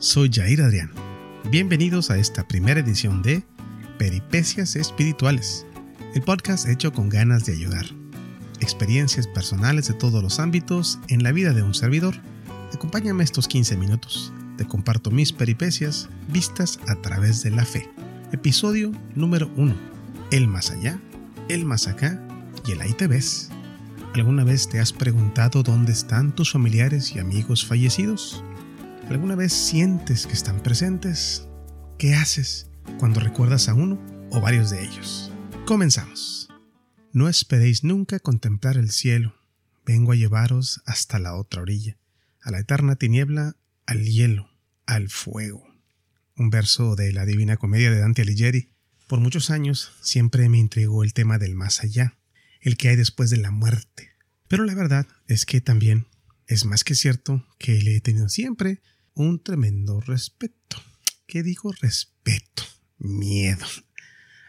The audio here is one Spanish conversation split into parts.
soy Jair Adrián. Bienvenidos a esta primera edición de Peripecias Espirituales, el podcast hecho con ganas de ayudar. Experiencias personales de todos los ámbitos en la vida de un servidor. Acompáñame estos 15 minutos. Te comparto mis peripecias vistas a través de la fe. Episodio número 1. El más allá, el más acá y el ahí te ves. ¿Alguna vez te has preguntado dónde están tus familiares y amigos fallecidos? ¿Alguna vez sientes que están presentes? ¿Qué haces cuando recuerdas a uno o varios de ellos? Comenzamos. No esperéis nunca contemplar el cielo. Vengo a llevaros hasta la otra orilla, a la eterna tiniebla, al hielo, al fuego. Un verso de la Divina Comedia de Dante Alighieri. Por muchos años siempre me intrigó el tema del más allá, el que hay después de la muerte. Pero la verdad es que también es más que cierto que le he tenido siempre un tremendo respeto. ¿Qué digo respeto? Miedo.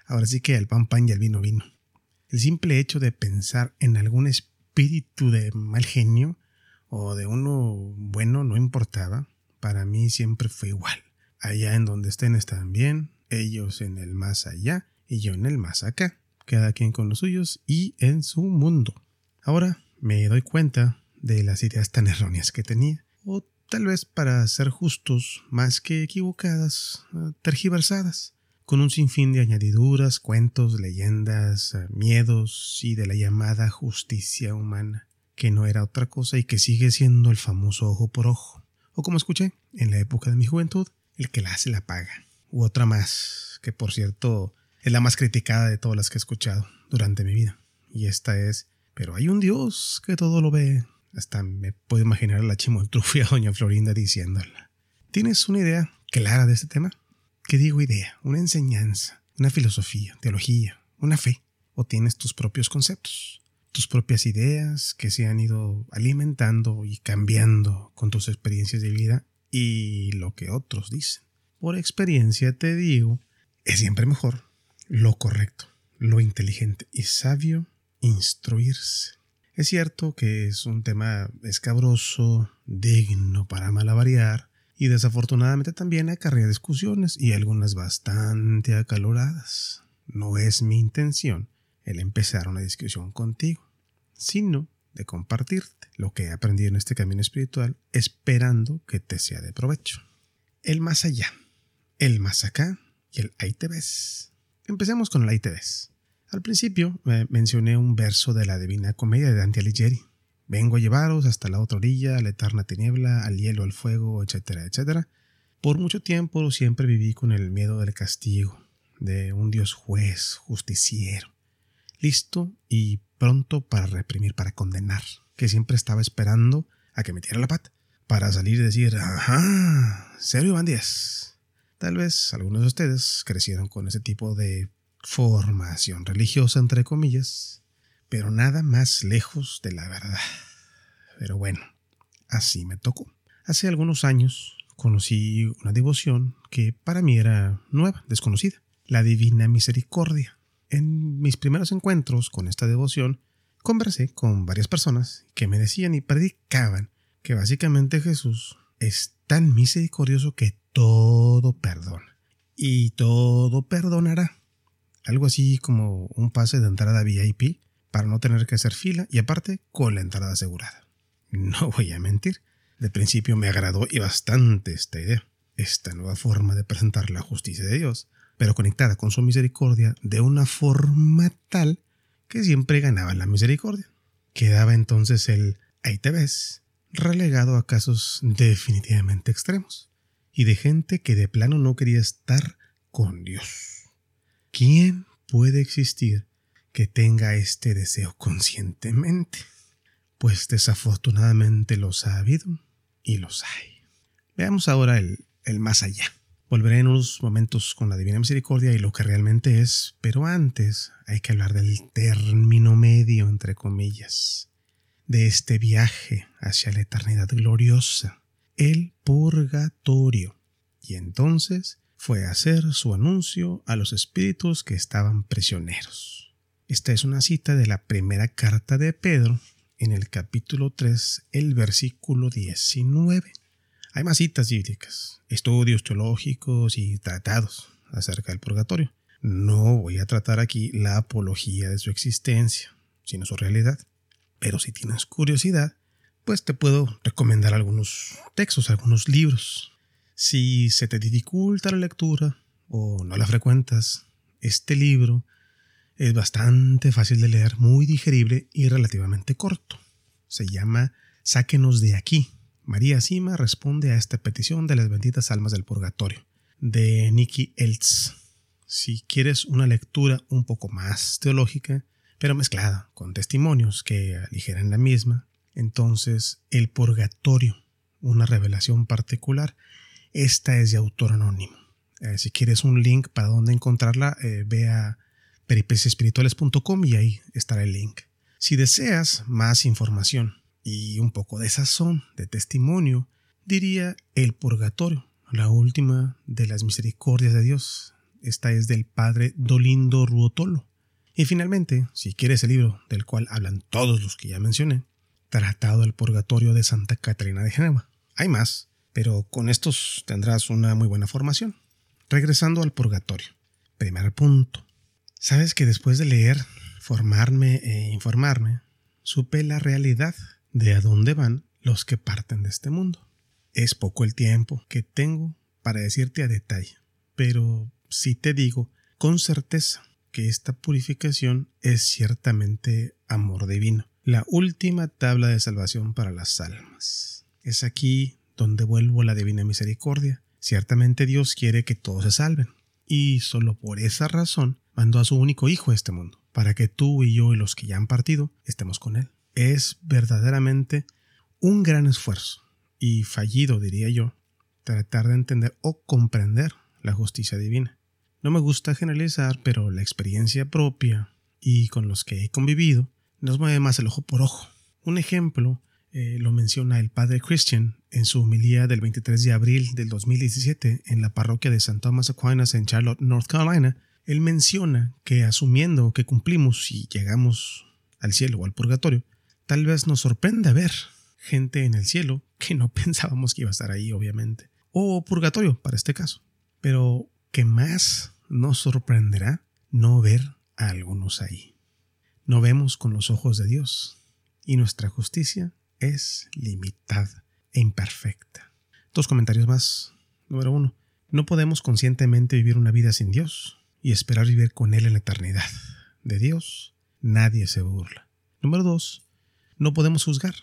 Ahora sí que el pan pan y el vino vino. El simple hecho de pensar en algún espíritu de mal genio o de uno bueno no importaba. Para mí siempre fue igual. Allá en donde estén están bien, ellos en el más allá y yo en el más acá. Cada quien con los suyos y en su mundo. Ahora me doy cuenta de las ideas tan erróneas que tenía. Tal vez para ser justos, más que equivocadas, eh, tergiversadas, con un sinfín de añadiduras, cuentos, leyendas, eh, miedos y de la llamada justicia humana, que no era otra cosa y que sigue siendo el famoso ojo por ojo, o como escuché en la época de mi juventud, el que la hace la paga, u otra más, que por cierto es la más criticada de todas las que he escuchado durante mi vida, y esta es, pero hay un Dios que todo lo ve, hasta me puedo imaginar a la chimoltrufia doña Florinda diciéndola. ¿Tienes una idea clara de este tema? ¿Qué digo idea? ¿Una enseñanza? ¿Una filosofía? ¿Teología? ¿Una fe? ¿O tienes tus propios conceptos? ¿Tus propias ideas que se han ido alimentando y cambiando con tus experiencias de vida y lo que otros dicen? Por experiencia te digo, es siempre mejor lo correcto, lo inteligente y sabio instruirse. Es cierto que es un tema escabroso, digno para malavariar, y desafortunadamente también acarrea discusiones y algunas bastante acaloradas. No es mi intención el empezar una discusión contigo, sino de compartirte lo que he aprendido en este camino espiritual, esperando que te sea de provecho. El más allá, el más acá y el ahí te ves. Empecemos con el ahí te ves. Al principio eh, mencioné un verso de la Divina Comedia de Dante Alighieri. Vengo a llevaros hasta la otra orilla, a la eterna tiniebla, al hielo, al fuego, etcétera, etcétera. Por mucho tiempo siempre viví con el miedo del castigo, de un Dios juez, justiciero, listo y pronto para reprimir, para condenar, que siempre estaba esperando a que metiera la pata, para salir y decir, ajá, serio van 10. Tal vez algunos de ustedes crecieron con ese tipo de formación religiosa, entre comillas, pero nada más lejos de la verdad. Pero bueno, así me tocó. Hace algunos años conocí una devoción que para mí era nueva, desconocida, la Divina Misericordia. En mis primeros encuentros con esta devoción, conversé con varias personas que me decían y predicaban que básicamente Jesús es tan misericordioso que todo perdona y todo perdonará algo así como un pase de entrada VIP para no tener que hacer fila y aparte con la entrada asegurada. No voy a mentir, de principio me agradó y bastante esta idea, esta nueva forma de presentar la justicia de Dios, pero conectada con su misericordia de una forma tal que siempre ganaba la misericordia. Quedaba entonces el ahí te ves, relegado a casos definitivamente extremos, y de gente que de plano no quería estar con Dios. ¿Quién puede existir que tenga este deseo conscientemente? Pues desafortunadamente los ha habido y los hay. Veamos ahora el, el más allá. Volveré en unos momentos con la Divina Misericordia y lo que realmente es, pero antes hay que hablar del término medio, entre comillas, de este viaje hacia la eternidad gloriosa, el purgatorio. Y entonces fue hacer su anuncio a los espíritus que estaban prisioneros. Esta es una cita de la primera carta de Pedro en el capítulo 3, el versículo 19. Hay más citas bíblicas, estudios teológicos y tratados acerca del purgatorio. No voy a tratar aquí la apología de su existencia, sino su realidad. Pero si tienes curiosidad, pues te puedo recomendar algunos textos, algunos libros. Si se te dificulta la lectura o no la frecuentas, este libro es bastante fácil de leer, muy digerible y relativamente corto. Se llama Sáquenos de aquí. María Sima responde a esta petición de las benditas almas del purgatorio, de Nicky Eltz. Si quieres una lectura un poco más teológica, pero mezclada con testimonios que aligeran la misma, entonces el purgatorio, una revelación particular, esta es de autor anónimo. Eh, si quieres un link para dónde encontrarla, eh, ve y ahí estará el link. Si deseas más información y un poco de sazón, de testimonio, diría El Purgatorio, la última de las misericordias de Dios. Esta es del padre Dolindo Ruotolo. Y finalmente, si quieres el libro del cual hablan todos los que ya mencioné, Tratado del Purgatorio de Santa Catarina de Geneva. Hay más, pero con estos tendrás una muy buena formación. Regresando al purgatorio. Primer punto. Sabes que después de leer, formarme e informarme, supe la realidad de a dónde van los que parten de este mundo. Es poco el tiempo que tengo para decirte a detalle, pero sí te digo con certeza que esta purificación es ciertamente amor divino, la última tabla de salvación para las almas. Es aquí donde vuelvo la divina misericordia. Ciertamente Dios quiere que todos se salven, y solo por esa razón mandó a su único hijo a este mundo, para que tú y yo y los que ya han partido estemos con él. Es verdaderamente un gran esfuerzo, y fallido diría yo, tratar de entender o comprender la justicia divina. No me gusta generalizar, pero la experiencia propia y con los que he convivido nos mueve más el ojo por ojo. Un ejemplo eh, lo menciona el padre Christian en su homilía del 23 de abril del 2017 en la parroquia de St. Thomas Aquinas en Charlotte, North Carolina. Él menciona que asumiendo que cumplimos y llegamos al cielo o al purgatorio, tal vez nos sorprenda ver gente en el cielo que no pensábamos que iba a estar ahí, obviamente. O purgatorio, para este caso. Pero que más nos sorprenderá no ver a algunos ahí. No vemos con los ojos de Dios y nuestra justicia es limitada e imperfecta. Dos comentarios más. Número uno. No podemos conscientemente vivir una vida sin Dios y esperar vivir con Él en la eternidad. De Dios nadie se burla. Número dos. No podemos juzgar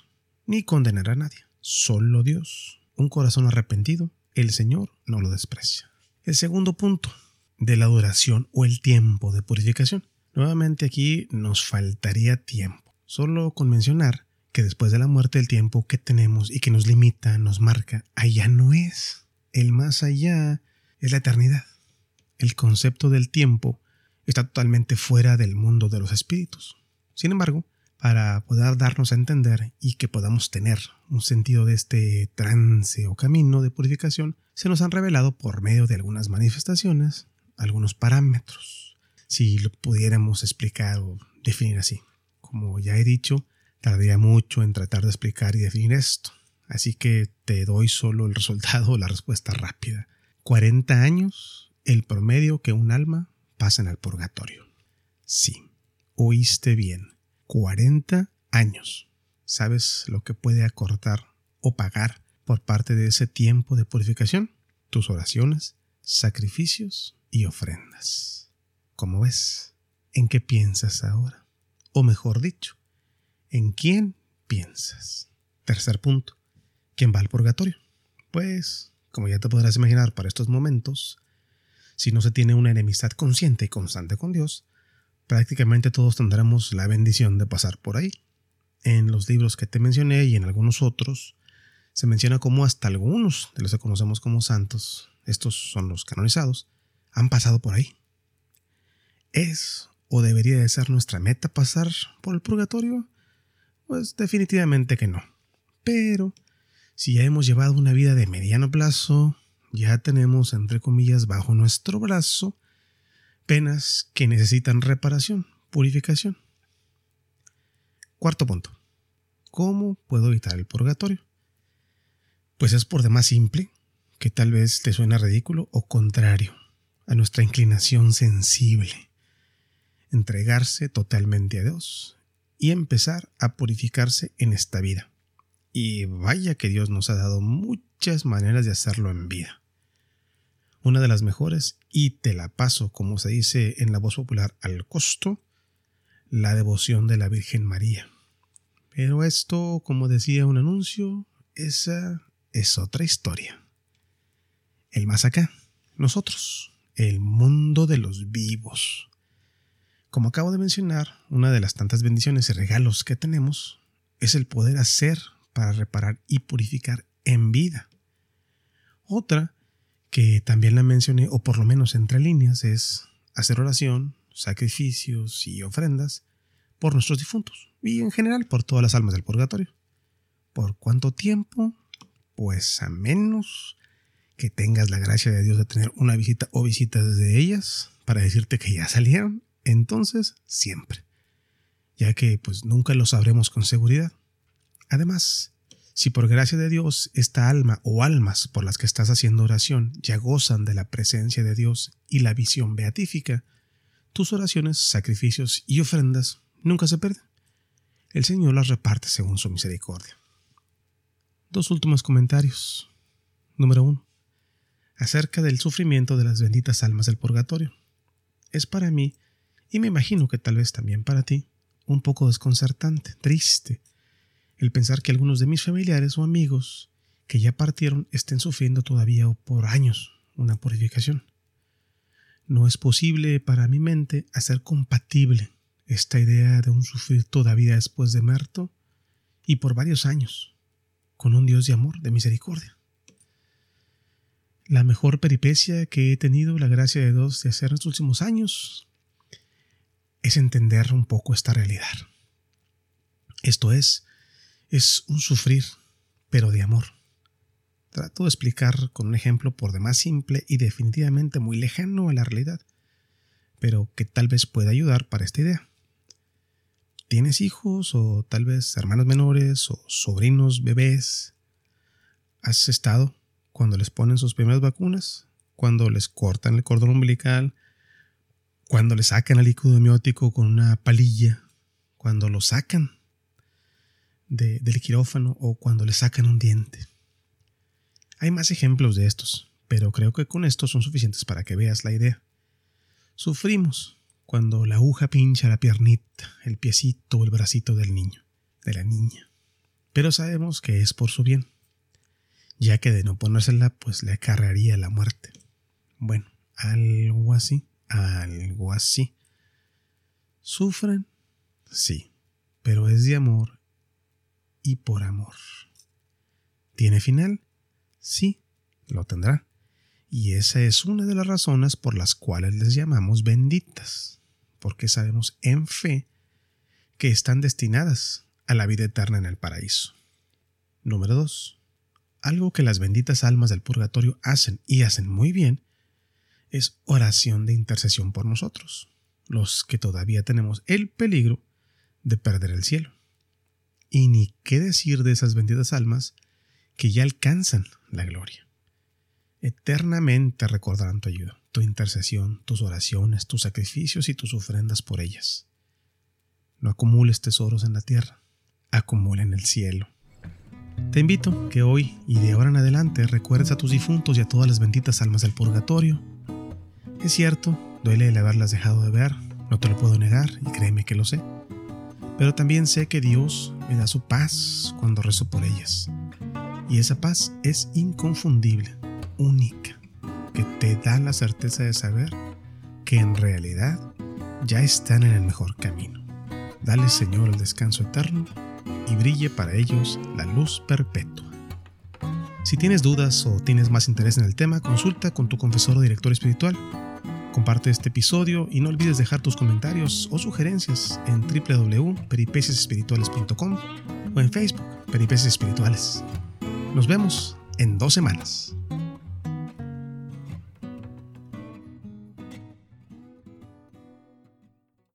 ni condenar a nadie. Solo Dios. Un corazón arrepentido, el Señor no lo desprecia. El segundo punto de la duración o el tiempo de purificación. Nuevamente aquí nos faltaría tiempo. Solo con mencionar que después de la muerte el tiempo que tenemos y que nos limita, nos marca, allá no es. El más allá es la eternidad. El concepto del tiempo está totalmente fuera del mundo de los espíritus. Sin embargo, para poder darnos a entender y que podamos tener un sentido de este trance o camino de purificación, se nos han revelado por medio de algunas manifestaciones algunos parámetros, si lo pudiéramos explicar o definir así. Como ya he dicho, Tardaría mucho en tratar de explicar y definir esto, así que te doy solo el resultado o la respuesta rápida. 40 años, el promedio que un alma pasa en el purgatorio. Sí, oíste bien. 40 años. ¿Sabes lo que puede acortar o pagar por parte de ese tiempo de purificación? Tus oraciones, sacrificios y ofrendas. ¿Cómo ves? ¿En qué piensas ahora? O mejor dicho, ¿En quién piensas? Tercer punto. ¿Quién va al purgatorio? Pues, como ya te podrás imaginar para estos momentos, si no se tiene una enemistad consciente y constante con Dios, prácticamente todos tendremos la bendición de pasar por ahí. En los libros que te mencioné y en algunos otros, se menciona como hasta algunos de los que conocemos como santos, estos son los canonizados, han pasado por ahí. ¿Es o debería de ser nuestra meta pasar por el purgatorio? Pues definitivamente que no. Pero si ya hemos llevado una vida de mediano plazo, ya tenemos, entre comillas, bajo nuestro brazo penas que necesitan reparación, purificación. Cuarto punto. ¿Cómo puedo evitar el purgatorio? Pues es por demás simple, que tal vez te suena ridículo o contrario a nuestra inclinación sensible. Entregarse totalmente a Dios y empezar a purificarse en esta vida. Y vaya que Dios nos ha dado muchas maneras de hacerlo en vida. Una de las mejores, y te la paso, como se dice en la voz popular, al costo, la devoción de la Virgen María. Pero esto, como decía un anuncio, esa es otra historia. El más acá, nosotros, el mundo de los vivos. Como acabo de mencionar, una de las tantas bendiciones y regalos que tenemos es el poder hacer para reparar y purificar en vida. Otra, que también la mencioné, o por lo menos entre líneas, es hacer oración, sacrificios y ofrendas por nuestros difuntos y en general por todas las almas del purgatorio. ¿Por cuánto tiempo? Pues a menos que tengas la gracia de Dios de tener una visita o visitas de ellas para decirte que ya salieron, entonces siempre, ya que pues nunca lo sabremos con seguridad. Además, si por gracia de Dios esta alma o almas por las que estás haciendo oración ya gozan de la presencia de Dios y la visión beatífica, tus oraciones, sacrificios y ofrendas nunca se pierden. El Señor las reparte según su misericordia. Dos últimos comentarios. Número uno acerca del sufrimiento de las benditas almas del purgatorio. Es para mí, y me imagino que tal vez también para ti, un poco desconcertante, triste, el pensar que algunos de mis familiares o amigos que ya partieron estén sufriendo todavía por años una purificación. No es posible para mi mente hacer compatible esta idea de un sufrir todavía después de muerto y por varios años, con un Dios de amor, de misericordia. La mejor peripecia que he tenido la gracia de Dios de hacer en los últimos años es entender un poco esta realidad. Esto es, es un sufrir, pero de amor. Trato de explicar con un ejemplo por demás simple y definitivamente muy lejano a la realidad, pero que tal vez pueda ayudar para esta idea. ¿Tienes hijos o tal vez hermanos menores o sobrinos, bebés? ¿Has estado cuando les ponen sus primeras vacunas, cuando les cortan el cordón umbilical, cuando le sacan el líquido emiótico con una palilla, cuando lo sacan del quirófano o cuando le sacan un diente. Hay más ejemplos de estos, pero creo que con estos son suficientes para que veas la idea. Sufrimos cuando la aguja pincha la piernita, el piecito o el bracito del niño, de la niña. Pero sabemos que es por su bien ya que de no ponérsela pues le acarrearía la muerte. Bueno, algo así, algo así. ¿Sufren? Sí, pero es de amor y por amor. ¿Tiene final? Sí, lo tendrá. Y esa es una de las razones por las cuales les llamamos benditas, porque sabemos en fe que están destinadas a la vida eterna en el paraíso. Número 2 algo que las benditas almas del purgatorio hacen y hacen muy bien es oración de intercesión por nosotros, los que todavía tenemos el peligro de perder el cielo. Y ni qué decir de esas benditas almas que ya alcanzan la gloria. Eternamente recordarán tu ayuda, tu intercesión, tus oraciones, tus sacrificios y tus ofrendas por ellas. No acumules tesoros en la tierra, acumula en el cielo te invito que hoy y de ahora en adelante recuerdes a tus difuntos y a todas las benditas almas del purgatorio. Es cierto, duele el haberlas dejado de ver, no te lo puedo negar y créeme que lo sé. Pero también sé que Dios me da su paz cuando rezo por ellas. Y esa paz es inconfundible, única, que te da la certeza de saber que en realidad ya están en el mejor camino. Dale Señor el descanso eterno y brille para ellos la luz perpetua. Si tienes dudas o tienes más interés en el tema, consulta con tu confesor o director espiritual. Comparte este episodio y no olvides dejar tus comentarios o sugerencias en www.peripeciasespirituales.com o en Facebook, Peripecias Espirituales. Nos vemos en dos semanas.